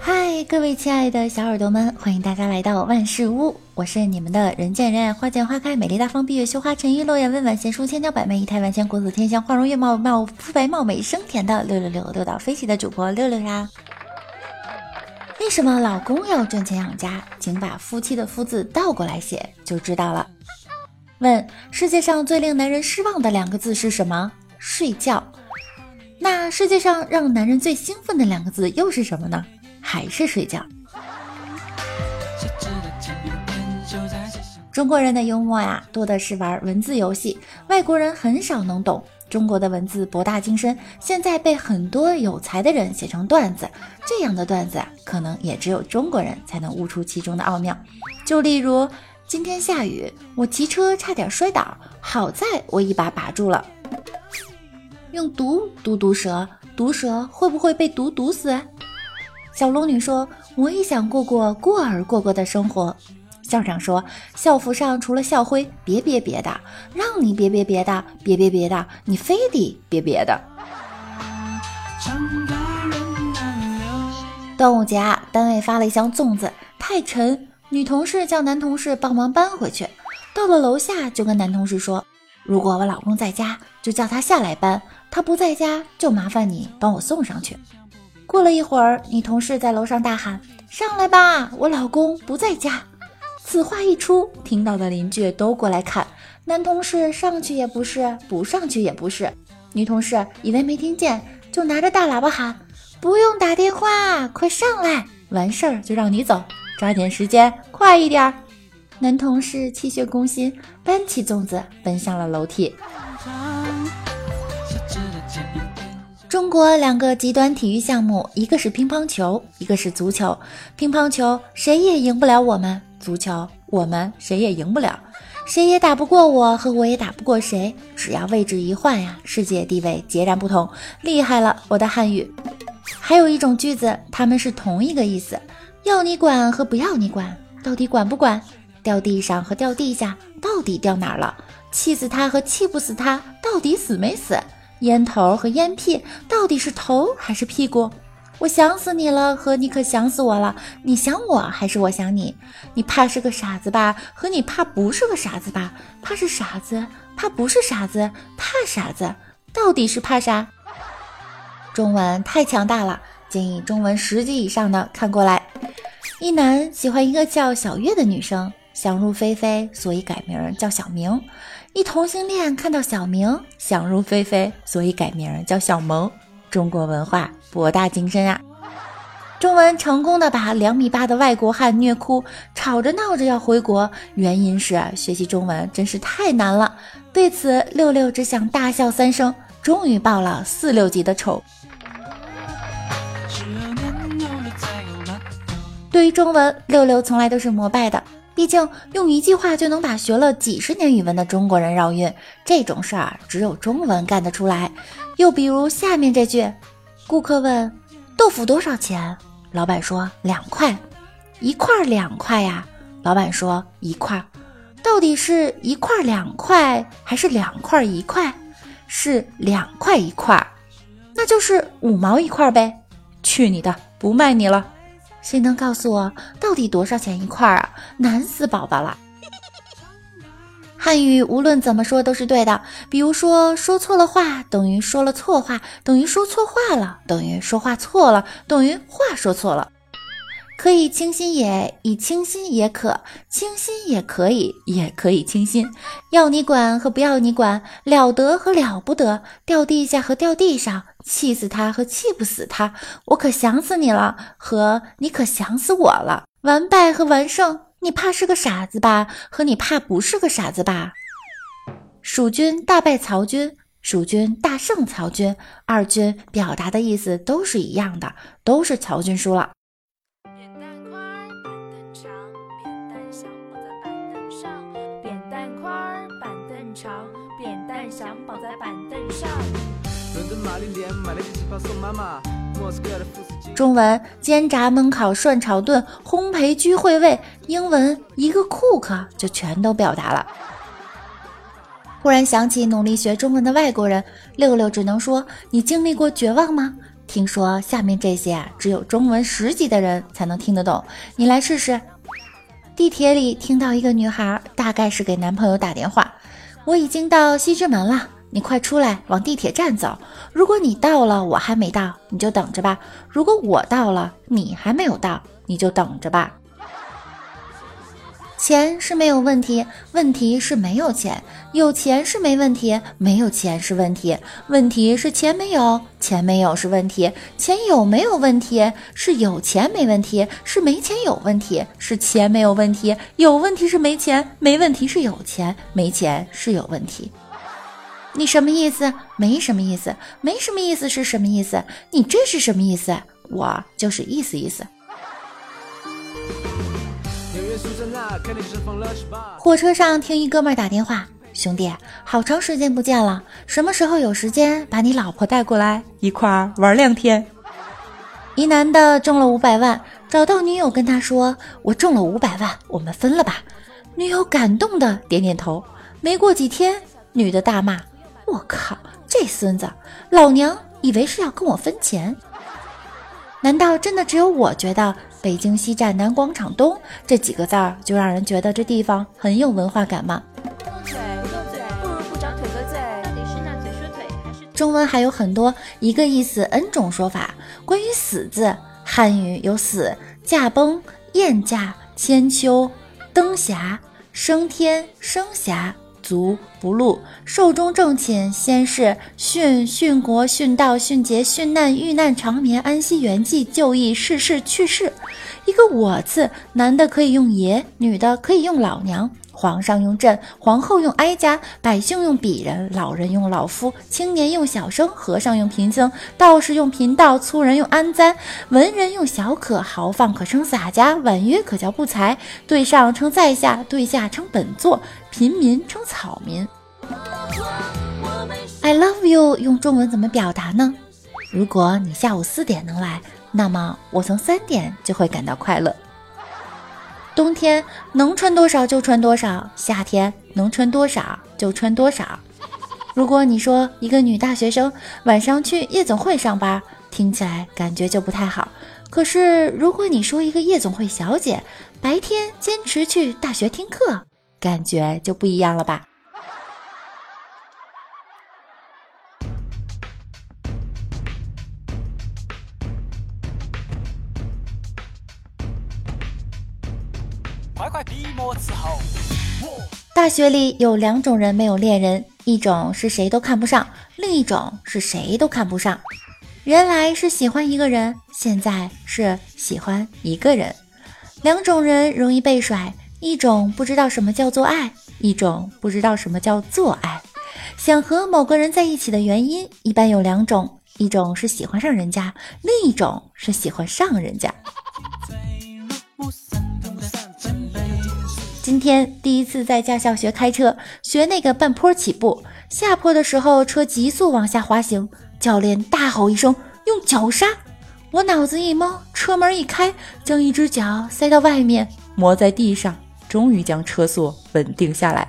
嗨，各位亲爱的小耳朵们，欢迎大家来到万事屋，我是你们的人见人爱、花见花开、美丽大方、闭月羞花、沉鱼落雁、温婉贤淑、千娇百媚、仪态万千、国色天香、花容月貌、貌肤白貌美、声甜的六六六六到飞起的主播六六呀。为什么老公要赚钱养家？请把夫妻的夫字倒过来写就知道了。问世界上最令男人失望的两个字是什么？睡觉。那世界上让男人最兴奋的两个字又是什么呢？还是睡觉。中国人的幽默呀，多的是玩文字游戏，外国人很少能懂。中国的文字博大精深，现在被很多有才的人写成段子，这样的段子可能也只有中国人才能悟出其中的奥妙。就例如今天下雨，我骑车差点摔倒，好在我一把把住了。用毒毒毒蛇，毒蛇会不会被毒毒死？小龙女说：“我也想过过过儿过过的生活。”校长说：“校服上除了校徽，别别别的，让你别别别的，别别别的，你非得别别的。”端午节啊，单位发了一箱粽子，太沉，女同事叫男同事帮忙搬回去。到了楼下，就跟男同事说：“如果我老公在家，就叫他下来搬；他不在家，就麻烦你帮我送上去。”过了一会儿，女同事在楼上大喊：“上来吧，我老公不在家。”此话一出，听到的邻居都过来看。男同事上去也不是，不上去也不是。女同事以为没听见，就拿着大喇叭喊：“不用打电话，快上来，完事儿就让你走，抓紧时间，快一点。”男同事气血攻心，搬起粽子奔向了楼梯。中国两个极端体育项目，一个是乒乓球，一个是足球。乒乓球谁也赢不了我们，足球我们谁也赢不了，谁也打不过我和我也打不过谁。只要位置一换呀，世界地位截然不同。厉害了，我的汉语。还有一种句子，它们是同一个意思，要你管和不要你管，到底管不管？掉地上和掉地下，到底掉哪儿了？气死他和气不死他，到底死没死？烟头和烟屁到底是头还是屁股？我想死你了和你可想死我了？你想我还是我想你？你怕是个傻子吧？和你怕不是个傻子吧？怕是傻子，怕不是傻子，怕傻子，到底是怕啥？中文太强大了，建议中文十级以上的看过来。一男喜欢一个叫小月的女生，想入非非，所以改名叫小明。一同性恋看到小明想入非非，所以改名叫小萌。中国文化博大精深啊！中文成功的把两米八的外国汉虐哭，吵着闹着要回国，原因是学习中文真是太难了。对此，六六只想大笑三声，终于报了四六级的仇。对于中文，六六从来都是膜拜的。毕竟用一句话就能把学了几十年语文的中国人绕晕，这种事儿只有中文干得出来。又比如下面这句：顾客问豆腐多少钱，老板说两块，一块两块呀？老板说一块，到底是一块两块还是两块一块？是两块一块，那就是五毛一块呗。去你的，不卖你了。谁能告诉我到底多少钱一块啊？难死宝宝了！汉语无论怎么说都是对的，比如说说错了话等于说了错话，等于说错话了，等于说话错了，等于话说错了。可以清新也，以清新也可，清新也可以，也可以清新。要你管和不要你管，了得和了不得，掉地下和掉地上，气死他和气不死他，我可想死你了和你可想死我了，完败和完胜，你怕是个傻子吧？和你怕不是个傻子吧？蜀军大败曹军，蜀军大胜曹军，二军表达的意思都是一样的，都是曹军输了。中文煎炸焖烤涮炒炖烘焙居会味，英文一个 cook 就全都表达了。忽然想起努力学中文的外国人，六六只能说：“你经历过绝望吗？”听说下面这些啊，只有中文十级的人才能听得懂，你来试试。地铁里听到一个女孩，大概是给男朋友打电话：“我已经到西直门了，你快出来，往地铁站走。如果你到了，我还没到，你就等着吧；如果我到了，你还没有到，你就等着吧。”钱是没有问题，问题是没有钱；有钱是没问题，没有钱是问题。问题是钱没有，钱没有是问题；钱有没有问题，是有钱没问题，是没钱有问题，是钱没有问题，有问题是没钱，没问题是有钱，没钱是有问题。你什么意思？没什么意思，没什么意思是什么意思？你这是什么意思？我就是意思意思。火车上听一哥们打电话，兄弟，好长时间不见了，什么时候有时间把你老婆带过来一块儿玩两天？一男的中了五百万，找到女友跟他说：“我中了五百万，我们分了吧。”女友感动的点点头。没过几天，女的大骂：“我靠，这孙子，老娘以为是要跟我分钱。”难道真的只有我觉得“北京西站南广场东”这几个字儿就让人觉得这地方很有文化感吗？动嘴不动嘴，不如不长腿和嘴。到底是那嘴说腿中文还有很多一个意思 n 种说法。关于“死”字，汉语有“死”、“驾崩”、“燕驾”、“千秋”、“灯霞”、“升天”、“升霞”。足不禄，寿终正寝，先是殉殉国、殉道、殉节、殉难、遇难、长眠、安息、圆寂、就义、逝世、去世。一个我字，男的可以用爷，女的可以用老娘。皇上用朕，皇后用哀家，百姓用鄙人，老人用老夫，青年用小生，和尚用贫僧，道士用贫道，粗人用安簪，文人用小可，豪放可称洒家，婉约可叫不才，对上称在下，对下称本座，平民称草民。I love you 用中文怎么表达呢？如果你下午四点能来，那么我从三点就会感到快乐。冬天能穿多少就穿多少，夏天能穿多少就穿多少。如果你说一个女大学生晚上去夜总会上班，听起来感觉就不太好。可是如果你说一个夜总会小姐白天坚持去大学听课，感觉就不一样了吧？大学里有两种人没有恋人，一种是谁都看不上，另一种是谁都看不上。原来是喜欢一个人，现在是喜欢一个人。两种人容易被甩，一种不知道什么叫做爱，一种不知道什么叫做爱。想和某个人在一起的原因一般有两种，一种是喜欢上人家，另一种是喜欢上人家。今天第一次在驾校学开车，学那个半坡起步，下坡的时候车急速往下滑行，教练大吼一声，用脚刹。我脑子一懵，车门一开，将一只脚塞到外面，磨在地上，终于将车速稳定下来。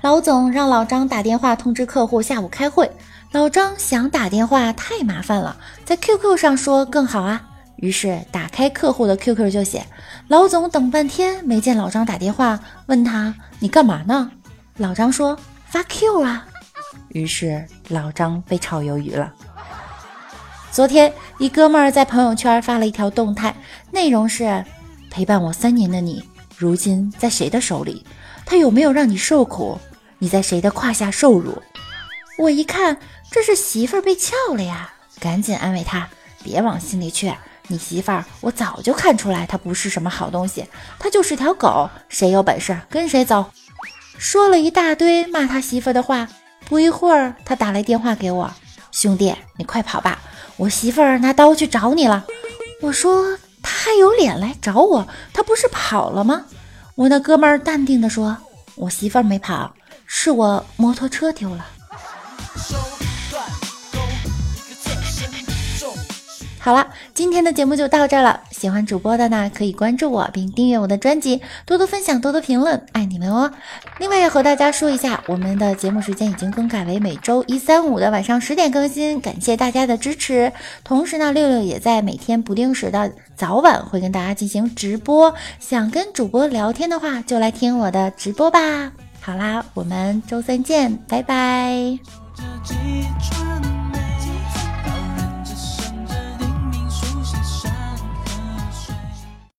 老总让老张打电话通知客户下午开会，老张想打电话太麻烦了，在 QQ 上说更好啊。于是打开客户的 QQ 就写，老总等半天没见老张打电话，问他你干嘛呢？老张说发 Q 啊。于是老张被炒鱿鱼了。昨天一哥们儿在朋友圈发了一条动态，内容是陪伴我三年的你，如今在谁的手里？他有没有让你受苦？你在谁的胯下受辱？我一看这是媳妇儿被撬了呀，赶紧安慰他，别往心里去。你媳妇儿，我早就看出来，她不是什么好东西，她就是条狗，谁有本事跟谁走。说了一大堆骂他媳妇的话，不一会儿，他打来电话给我，兄弟，你快跑吧，我媳妇儿拿刀去找你了。我说他还有脸来找我，他不是跑了吗？我那哥们儿淡定的说，我媳妇儿没跑，是我摩托车丢了。好了，今天的节目就到这了。喜欢主播的呢，可以关注我并订阅我的专辑，多多分享，多多评论，爱你们哦。另外要和大家说一下，我们的节目时间已经更改为每周一、三、五的晚上十点更新，感谢大家的支持。同时呢，六六也在每天不定时的早晚会跟大家进行直播，想跟主播聊天的话，就来听我的直播吧。好啦，我们周三见，拜拜。